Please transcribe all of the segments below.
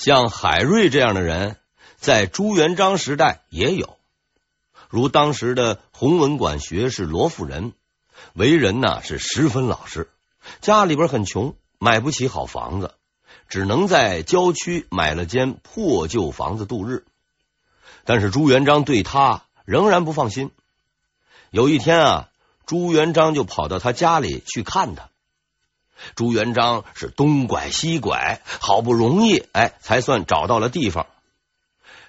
像海瑞这样的人，在朱元璋时代也有，如当时的弘文馆学士罗富人，为人呢是十分老实，家里边很穷，买不起好房子，只能在郊区买了间破旧房子度日。但是朱元璋对他仍然不放心。有一天啊，朱元璋就跑到他家里去看他。朱元璋是东拐西拐，好不容易哎，才算找到了地方。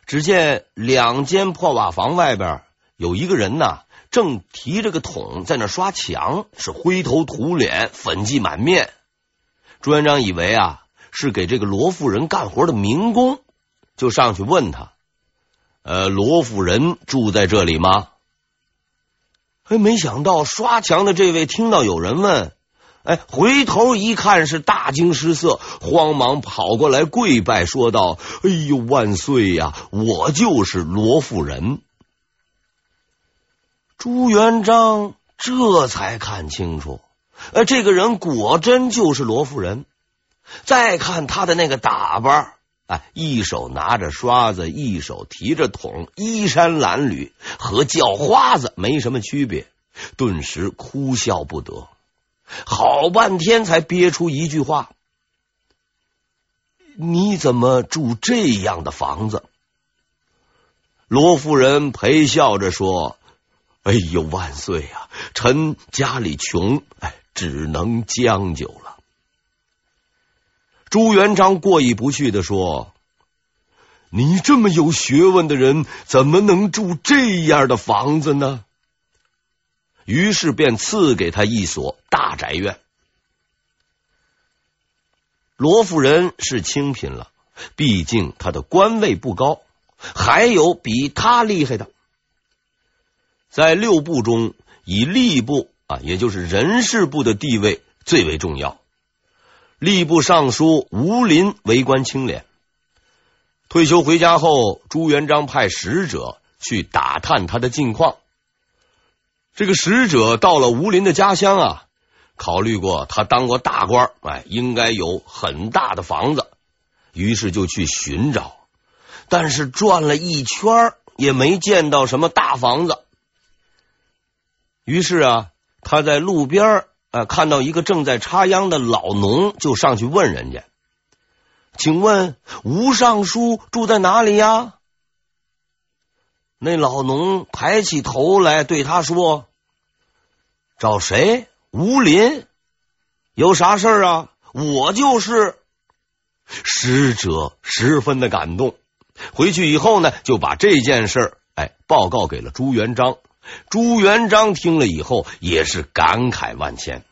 只见两间破瓦房外边有一个人呐，正提着个桶在那刷墙，是灰头土脸，粉迹满面。朱元璋以为啊是给这个罗夫人干活的民工，就上去问他：“呃，罗夫人住在这里吗？”哎，没想到刷墙的这位听到有人问。哎，回头一看是大惊失色，慌忙跑过来跪拜，说道：“哎呦，万岁呀！我就是罗富人。”朱元璋这才看清楚，呃，这个人果真就是罗富人。再看他的那个打扮，哎，一手拿着刷子，一手提着桶，衣衫褴褛，和叫花子没什么区别，顿时哭笑不得。好半天才憋出一句话：“你怎么住这样的房子？”罗夫人陪笑着说：“哎呦，万岁啊！臣家里穷，哎，只能将就了。”朱元璋过意不去的说：“你这么有学问的人，怎么能住这样的房子呢？”于是便赐给他一所大宅院。罗夫人是清贫了，毕竟他的官位不高，还有比他厉害的。在六部中，以吏部啊，也就是人事部的地位最为重要。吏部尚书吴林为官清廉，退休回家后，朱元璋派使者去打探他的近况。这个使者到了吴林的家乡啊，考虑过他当过大官，哎，应该有很大的房子，于是就去寻找，但是转了一圈也没见到什么大房子。于是啊，他在路边啊看到一个正在插秧的老农，就上去问人家：“请问吴尚书住在哪里呀？”那老农抬起头来对他说：“找谁？吴林？有啥事儿啊？我就是。”使者十分的感动，回去以后呢，就把这件事儿哎报告给了朱元璋。朱元璋听了以后也是感慨万千。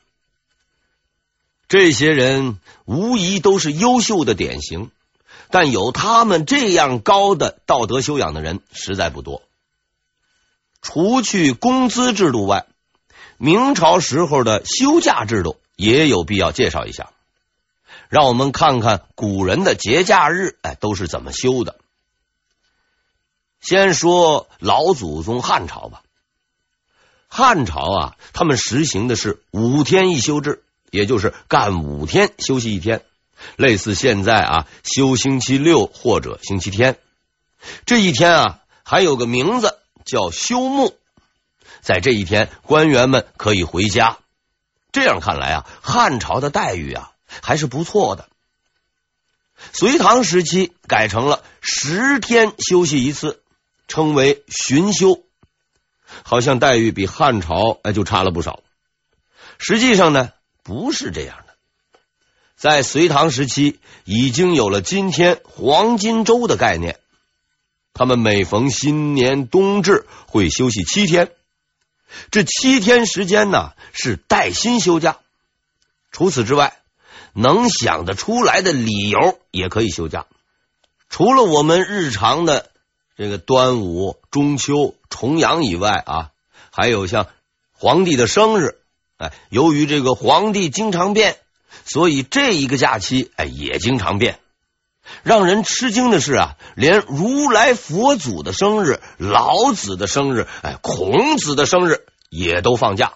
这些人无疑都是优秀的典型。但有他们这样高的道德修养的人实在不多。除去工资制度外，明朝时候的休假制度也有必要介绍一下。让我们看看古人的节假日，哎，都是怎么休的。先说老祖宗汉朝吧。汉朝啊，他们实行的是五天一休制，也就是干五天休息一天。类似现在啊，休星期六或者星期天，这一天啊还有个名字叫休沐。在这一天，官员们可以回家。这样看来啊，汉朝的待遇啊还是不错的。隋唐时期改成了十天休息一次，称为旬休，好像待遇比汉朝哎就差了不少。实际上呢，不是这样的。在隋唐时期，已经有了今天黄金周的概念。他们每逢新年冬至会休息七天，这七天时间呢是带薪休假。除此之外，能想得出来的理由也可以休假。除了我们日常的这个端午、中秋、重阳以外啊，还有像皇帝的生日。哎，由于这个皇帝经常变。所以这一个假期，哎，也经常变。让人吃惊的是啊，连如来佛祖的生日、老子的生日、哎，孔子的生日也都放假。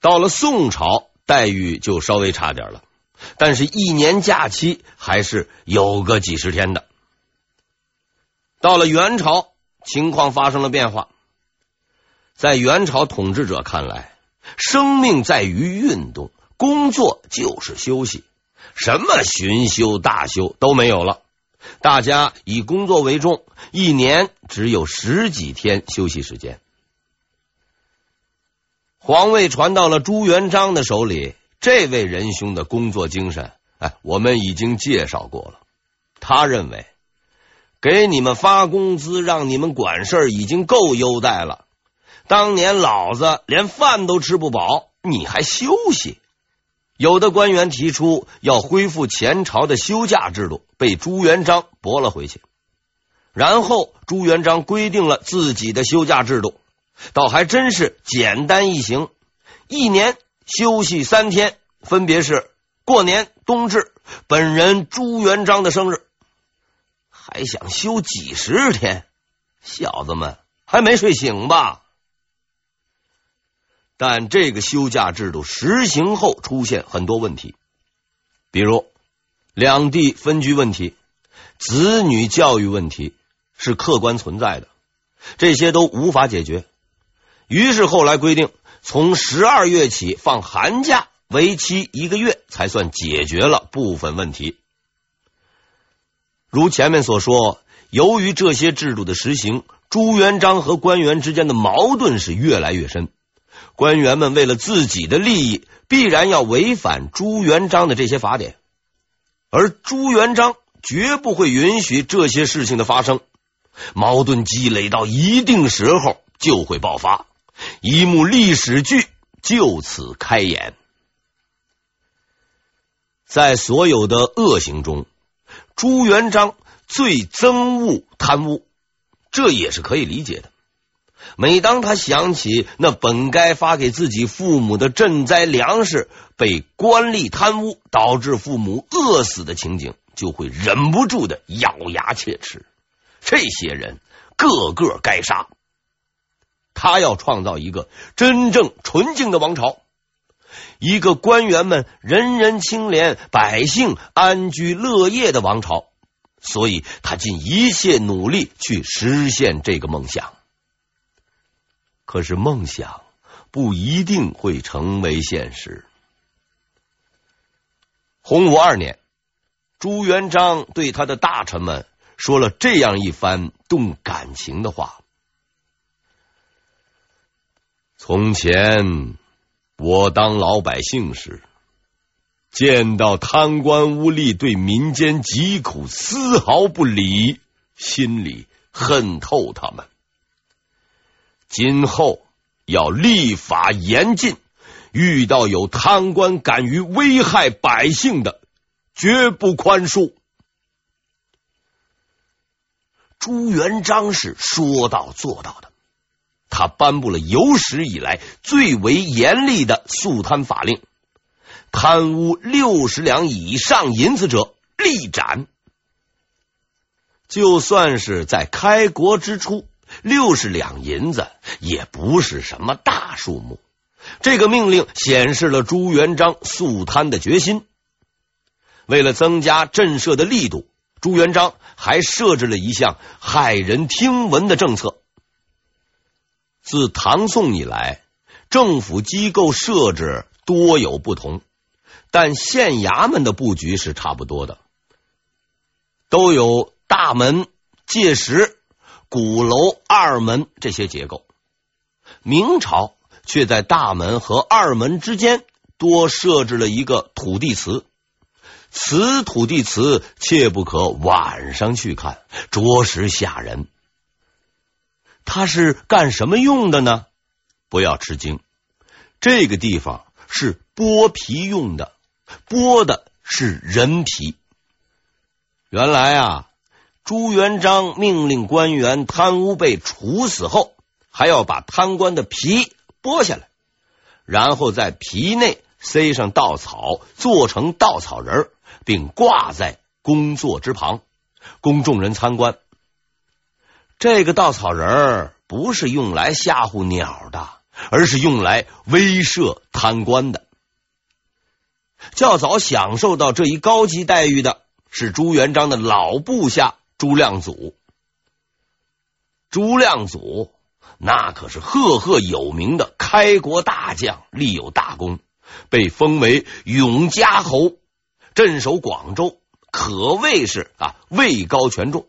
到了宋朝，待遇就稍微差点了。但是，一年假期还是有个几十天的。到了元朝，情况发生了变化。在元朝统治者看来，生命在于运动，工作就是休息，什么巡修大修都没有了。大家以工作为重，一年只有十几天休息时间。皇位传到了朱元璋的手里。这位仁兄的工作精神，哎，我们已经介绍过了。他认为，给你们发工资，让你们管事儿，已经够优待了。当年老子连饭都吃不饱，你还休息？有的官员提出要恢复前朝的休假制度，被朱元璋驳了回去。然后朱元璋规定了自己的休假制度，倒还真是简单易行，一年。休息三天，分别是过年、冬至、本人朱元璋的生日。还想休几十天？小子们还没睡醒吧？但这个休假制度实行后，出现很多问题，比如两地分居问题、子女教育问题是客观存在的，这些都无法解决。于是后来规定。从十二月起放寒假，为期一个月，才算解决了部分问题。如前面所说，由于这些制度的实行，朱元璋和官员之间的矛盾是越来越深。官员们为了自己的利益，必然要违反朱元璋的这些法典，而朱元璋绝不会允许这些事情的发生。矛盾积累到一定时候，就会爆发。一幕历史剧就此开演。在所有的恶行中，朱元璋最憎恶贪污，这也是可以理解的。每当他想起那本该发给自己父母的赈灾粮食被官吏贪污，导致父母饿死的情景，就会忍不住的咬牙切齿。这些人个个该杀。他要创造一个真正纯净的王朝，一个官员们人人清廉、百姓安居乐业的王朝。所以他尽一切努力去实现这个梦想。可是梦想不一定会成为现实。洪武二年，朱元璋对他的大臣们说了这样一番动感情的话。从前我当老百姓时，见到贪官污吏对民间疾苦丝毫不理，心里恨透他们。今后要立法严禁，遇到有贪官敢于危害百姓的，绝不宽恕。朱元璋是说到做到的。他颁布了有史以来最为严厉的肃贪法令，贪污六十两以上银子者立斩。就算是在开国之初，六十两银子也不是什么大数目。这个命令显示了朱元璋肃贪的决心。为了增加震慑的力度，朱元璋还设置了一项骇人听闻的政策。自唐宋以来，政府机构设置多有不同，但县衙门的布局是差不多的，都有大门、界石、鼓楼、二门这些结构。明朝却在大门和二门之间多设置了一个土地祠，此土地祠切不可晚上去看，着实吓人。它是干什么用的呢？不要吃惊，这个地方是剥皮用的，剥的是人皮。原来啊，朱元璋命令官员贪污被处死后，还要把贪官的皮剥下来，然后在皮内塞上稻草，做成稻草人，并挂在工作之旁，供众人参观。这个稻草人儿不是用来吓唬鸟的，而是用来威慑贪官的。较早享受到这一高级待遇的是朱元璋的老部下朱亮祖。朱亮祖那可是赫赫有名的开国大将，立有大功，被封为永嘉侯，镇守广州，可谓是啊位高权重。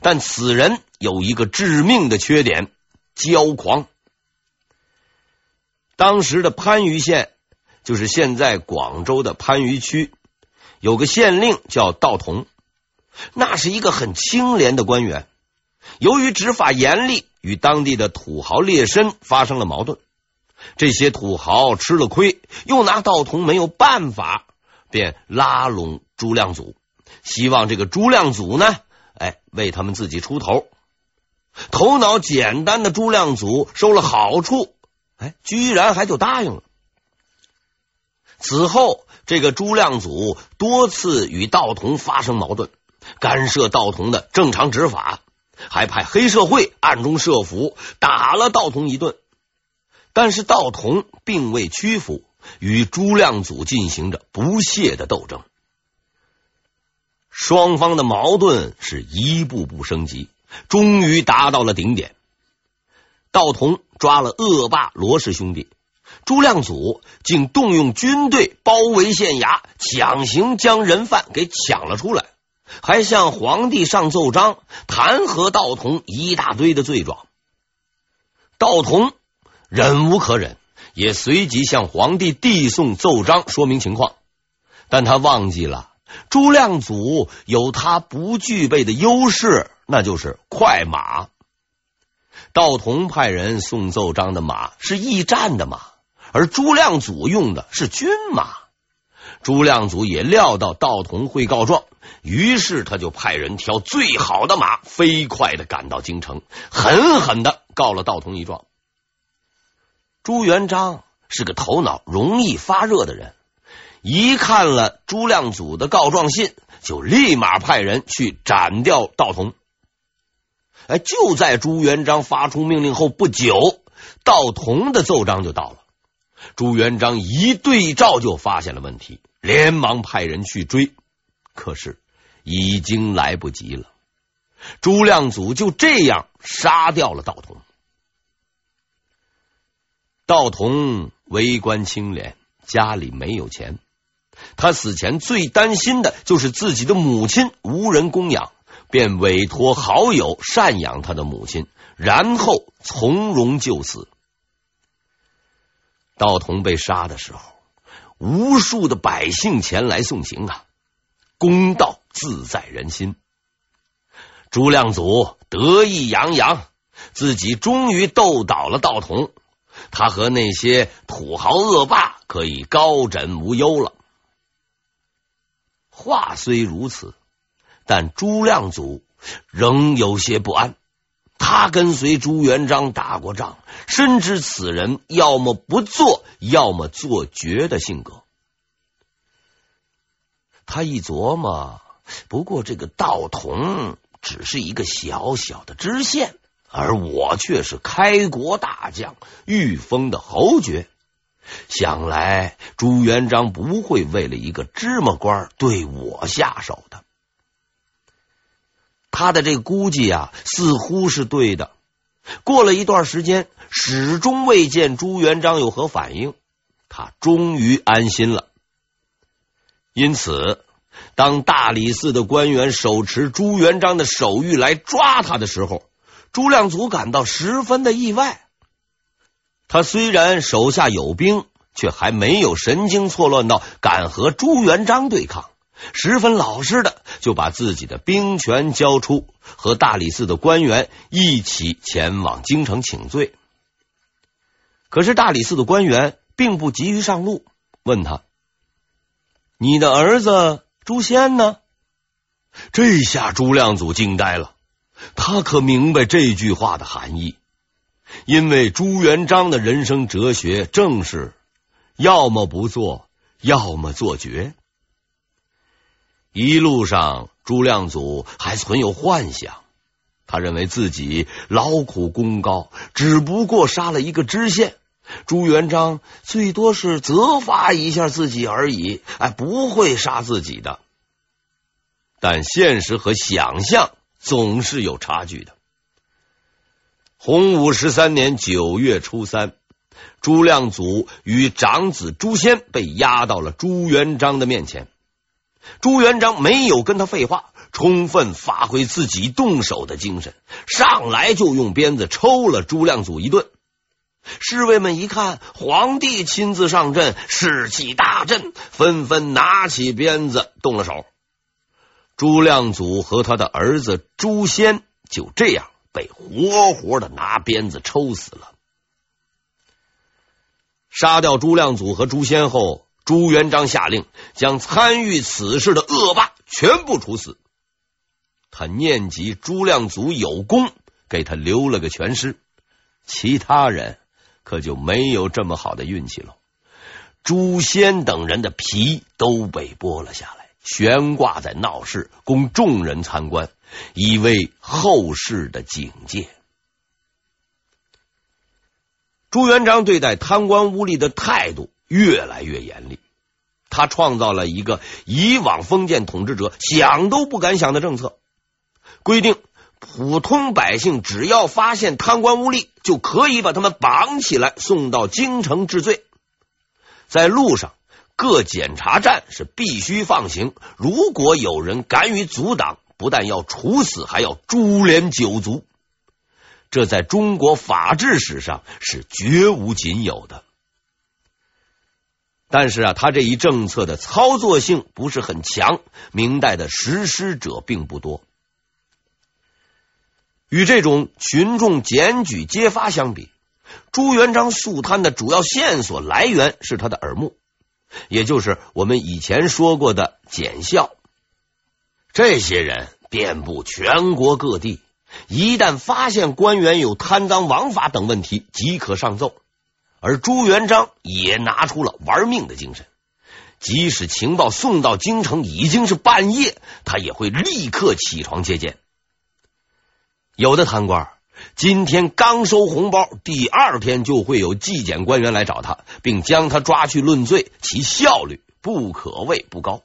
但此人有一个致命的缺点：骄狂。当时的番禺县。就是现在广州的番禺区有个县令叫道同，那是一个很清廉的官员。由于执法严厉，与当地的土豪劣绅发生了矛盾。这些土豪吃了亏，又拿道童没有办法，便拉拢朱亮祖，希望这个朱亮祖呢，哎，为他们自己出头。头脑简单的朱亮祖收了好处，哎，居然还就答应了。此后，这个朱亮祖多次与道童发生矛盾，干涉道童的正常执法，还派黑社会暗中设伏，打了道童一顿。但是道童并未屈服，与朱亮祖进行着不懈的斗争。双方的矛盾是一步步升级，终于达到了顶点。道童抓了恶霸罗氏兄弟。朱亮祖竟动用军队包围县衙，强行将人犯给抢了出来，还向皇帝上奏章弹劾道童一大堆的罪状。道童忍无可忍，也随即向皇帝递送奏章，说明情况。但他忘记了朱亮祖有他不具备的优势，那就是快马。道童派人送奏章的马是驿站的马。而朱亮祖用的是军马，朱亮祖也料到道童会告状，于是他就派人挑最好的马，飞快的赶到京城，狠狠的告了道童一状。朱元璋是个头脑容易发热的人，一看了朱亮祖的告状信，就立马派人去斩掉道童。哎，就在朱元璋发出命令后不久，道童的奏章就到了。朱元璋一对照就发现了问题，连忙派人去追，可是已经来不及了。朱亮祖就这样杀掉了道童。道童为官清廉，家里没有钱，他死前最担心的就是自己的母亲无人供养，便委托好友赡养他的母亲，然后从容就死。道童被杀的时候，无数的百姓前来送行啊！公道自在人心。朱亮祖得意洋洋，自己终于斗倒了道童，他和那些土豪恶霸可以高枕无忧了。话虽如此，但朱亮祖仍有些不安。他跟随朱元璋打过仗，深知此人要么不做，要么做绝的性格。他一琢磨，不过这个道童只是一个小小的知县，而我却是开国大将，御封的侯爵。想来朱元璋不会为了一个芝麻官对我下手的。他的这估计啊，似乎是对的。过了一段时间，始终未见朱元璋有何反应，他终于安心了。因此，当大理寺的官员手持朱元璋的手谕来抓他的时候，朱亮祖感到十分的意外。他虽然手下有兵，却还没有神经错乱到敢和朱元璋对抗。十分老实的就把自己的兵权交出，和大理寺的官员一起前往京城请罪。可是大理寺的官员并不急于上路，问他：“你的儿子朱仙呢？”这下朱亮祖惊呆了，他可明白这句话的含义，因为朱元璋的人生哲学正是要么不做，要么做绝。一路上，朱亮祖还存有幻想，他认为自己劳苦功高，只不过杀了一个知县，朱元璋最多是责罚一下自己而已，哎，不会杀自己的。但现实和想象总是有差距的。洪武十三年九月初三，朱亮祖与长子朱仙被押到了朱元璋的面前。朱元璋没有跟他废话，充分发挥自己动手的精神，上来就用鞭子抽了朱亮祖一顿。侍卫们一看皇帝亲自上阵，士气大振，纷纷拿起鞭子动了手。朱亮祖和他的儿子朱仙就这样被活活的拿鞭子抽死了。杀掉朱亮祖和朱仙后，朱元璋下令将参与此事的恶霸全部处死。他念及朱亮祖有功，给他留了个全尸。其他人可就没有这么好的运气了。朱仙等人的皮都被剥了下来，悬挂在闹市，供众人参观，以为后世的警戒。朱元璋对待贪官污吏的态度越来越严厉，他创造了一个以往封建统治者想都不敢想的政策，规定普通百姓只要发现贪官污吏，就可以把他们绑起来送到京城治罪。在路上，各检查站是必须放行，如果有人敢于阻挡，不但要处死，还要株连九族。这在中国法治史上是绝无仅有的。但是啊，他这一政策的操作性不是很强，明代的实施者并不多。与这种群众检举揭发相比，朱元璋肃贪的主要线索来源是他的耳目，也就是我们以前说过的检校。这些人遍布全国各地，一旦发现官员有贪赃枉法等问题，即可上奏。而朱元璋也拿出了玩命的精神，即使情报送到京城已经是半夜，他也会立刻起床接见。有的贪官今天刚收红包，第二天就会有纪检官员来找他，并将他抓去论罪，其效率不可谓不高。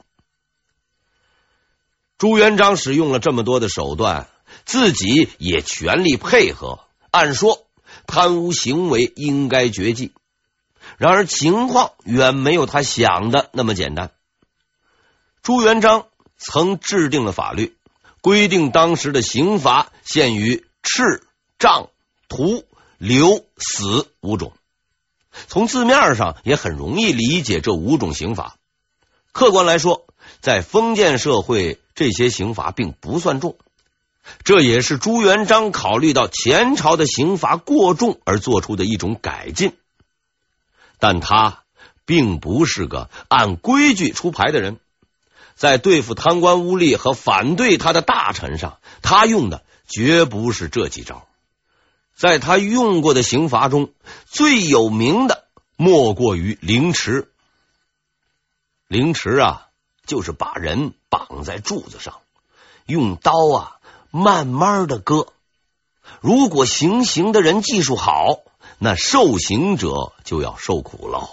朱元璋使用了这么多的手段，自己也全力配合，按说。贪污行为应该绝迹，然而情况远没有他想的那么简单。朱元璋曾制定了法律，规定当时的刑罚限于笞、杖、徒、流、死五种。从字面上也很容易理解这五种刑罚。客观来说，在封建社会，这些刑罚并不算重。这也是朱元璋考虑到前朝的刑罚过重而做出的一种改进，但他并不是个按规矩出牌的人，在对付贪官污吏和反对他的大臣上，他用的绝不是这几招。在他用过的刑罚中，最有名的莫过于凌迟。凌迟啊，就是把人绑在柱子上，用刀啊。慢慢的割，如果行刑的人技术好，那受刑者就要受苦了。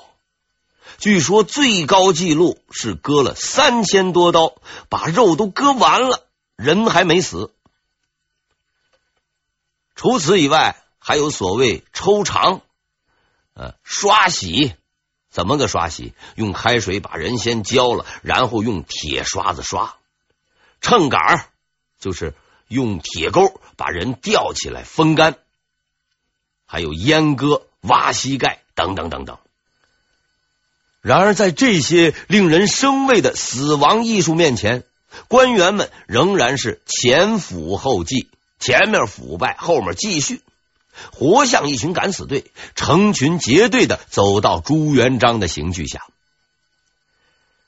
据说最高纪录是割了三千多刀，把肉都割完了，人还没死。除此以外，还有所谓抽肠、呃刷洗，怎么个刷洗？用开水把人先浇了，然后用铁刷子刷。秤杆就是。用铁钩把人吊起来风干，还有阉割、挖膝盖等等等等。然而，在这些令人生畏的死亡艺术面前，官员们仍然是前腐后继，前面腐败，后面继续，活像一群敢死队，成群结队的走到朱元璋的刑具下。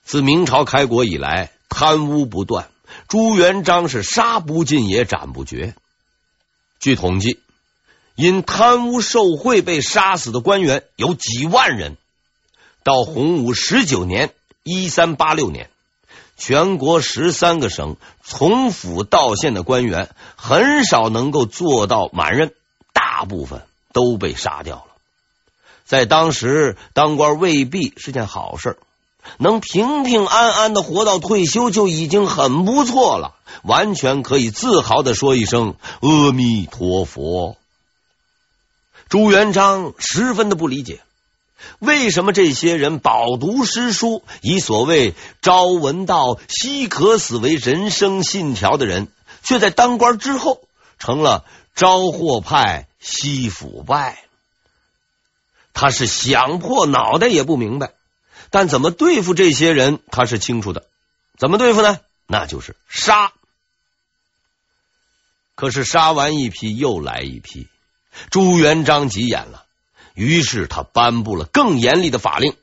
自明朝开国以来，贪污不断。朱元璋是杀不尽也斩不绝。据统计，因贪污受贿被杀死的官员有几万人。到洪武十九年（一三八六年），全国十三个省从府到县的官员很少能够做到满任，大部分都被杀掉了。在当时当官未必是件好事，能平平安安的活到退休就已经很不错了，完全可以自豪的说一声阿弥陀佛。朱元璋十分的不理解，为什么这些人饱读诗书，以所谓“朝闻道，夕可死”为人生信条的人，却在当官之后成了朝祸派，夕腐败。他是想破脑袋也不明白，但怎么对付这些人，他是清楚的。怎么对付呢？那就是杀。可是杀完一批，又来一批。朱元璋急眼了，于是他颁布了更严厉的法令。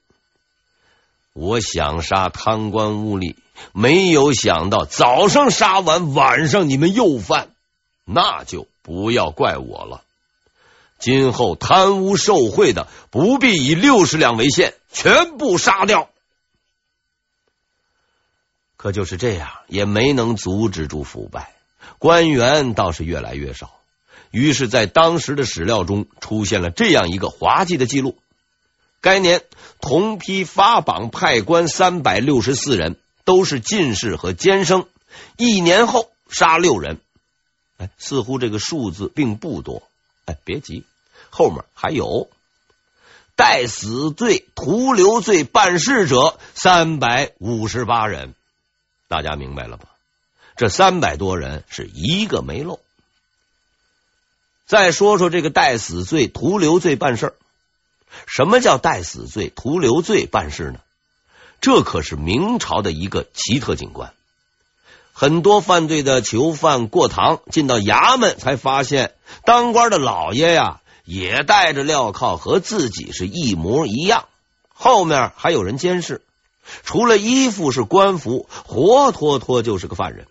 我想杀贪官污吏，没有想到早上杀完，晚上你们又犯，那就不要怪我了。今后贪污受贿的，不必以六十两为限，全部杀掉。可就是这样，也没能阻止住腐败，官员倒是越来越少。于是，在当时的史料中出现了这样一个滑稽的记录：该年同批发榜派官三百六十四人，都是进士和监生。一年后杀六人，哎，似乎这个数字并不多。哎，别急，后面还有带死罪、徒留罪办事者三百五十八人。大家明白了吧？这三百多人是一个没漏。再说说这个带死罪、徒留罪办事。什么叫带死罪、徒留罪办事呢？这可是明朝的一个奇特景观。很多犯罪的囚犯过堂，进到衙门才发现，当官的老爷呀，也戴着镣铐，和自己是一模一样。后面还有人监视，除了衣服是官服，活脱脱就是个犯人。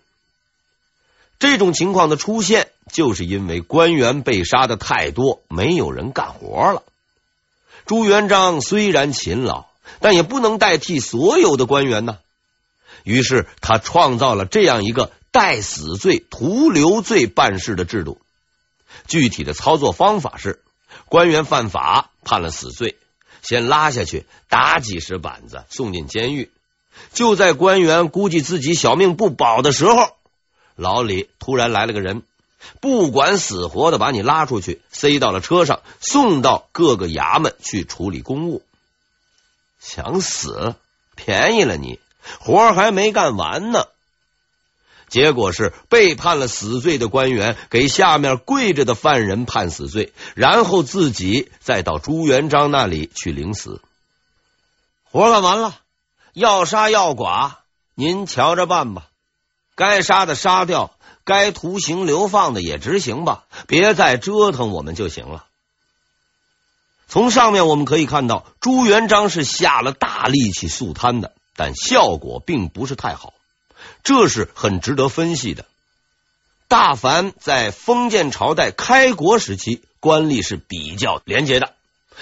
这种情况的出现，就是因为官员被杀的太多，没有人干活了。朱元璋虽然勤劳，但也不能代替所有的官员呢。于是他创造了这样一个带死罪、徒留罪办事的制度。具体的操作方法是：官员犯法判了死罪，先拉下去打几十板子，送进监狱。就在官员估计自己小命不保的时候，牢里突然来了个人，不管死活的把你拉出去，塞到了车上，送到各个衙门去处理公务。想死？便宜了你，活还没干完呢。结果是被判了死罪的官员给下面跪着的犯人判死罪，然后自己再到朱元璋那里去领死。活干完了，要杀要剐，您瞧着办吧。该杀的杀掉，该徒刑流放的也执行吧，别再折腾我们就行了。从上面我们可以看到，朱元璋是下了大力气肃贪的，但效果并不是太好，这是很值得分析的。大凡在封建朝代开国时期，官吏是比较廉洁的，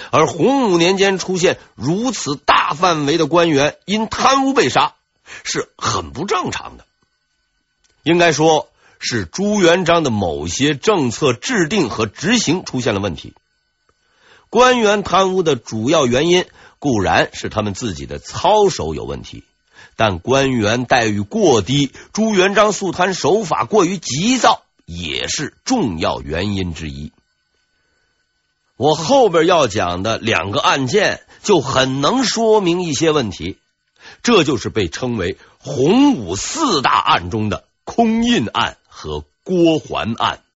而洪武年间出现如此大范围的官员因贪污被杀，是很不正常的。应该说是朱元璋的某些政策制定和执行出现了问题。官员贪污的主要原因固然是他们自己的操守有问题，但官员待遇过低，朱元璋肃贪手法过于急躁，也是重要原因之一。我后边要讲的两个案件就很能说明一些问题，这就是被称为洪武四大案中的。空印案和郭桓案。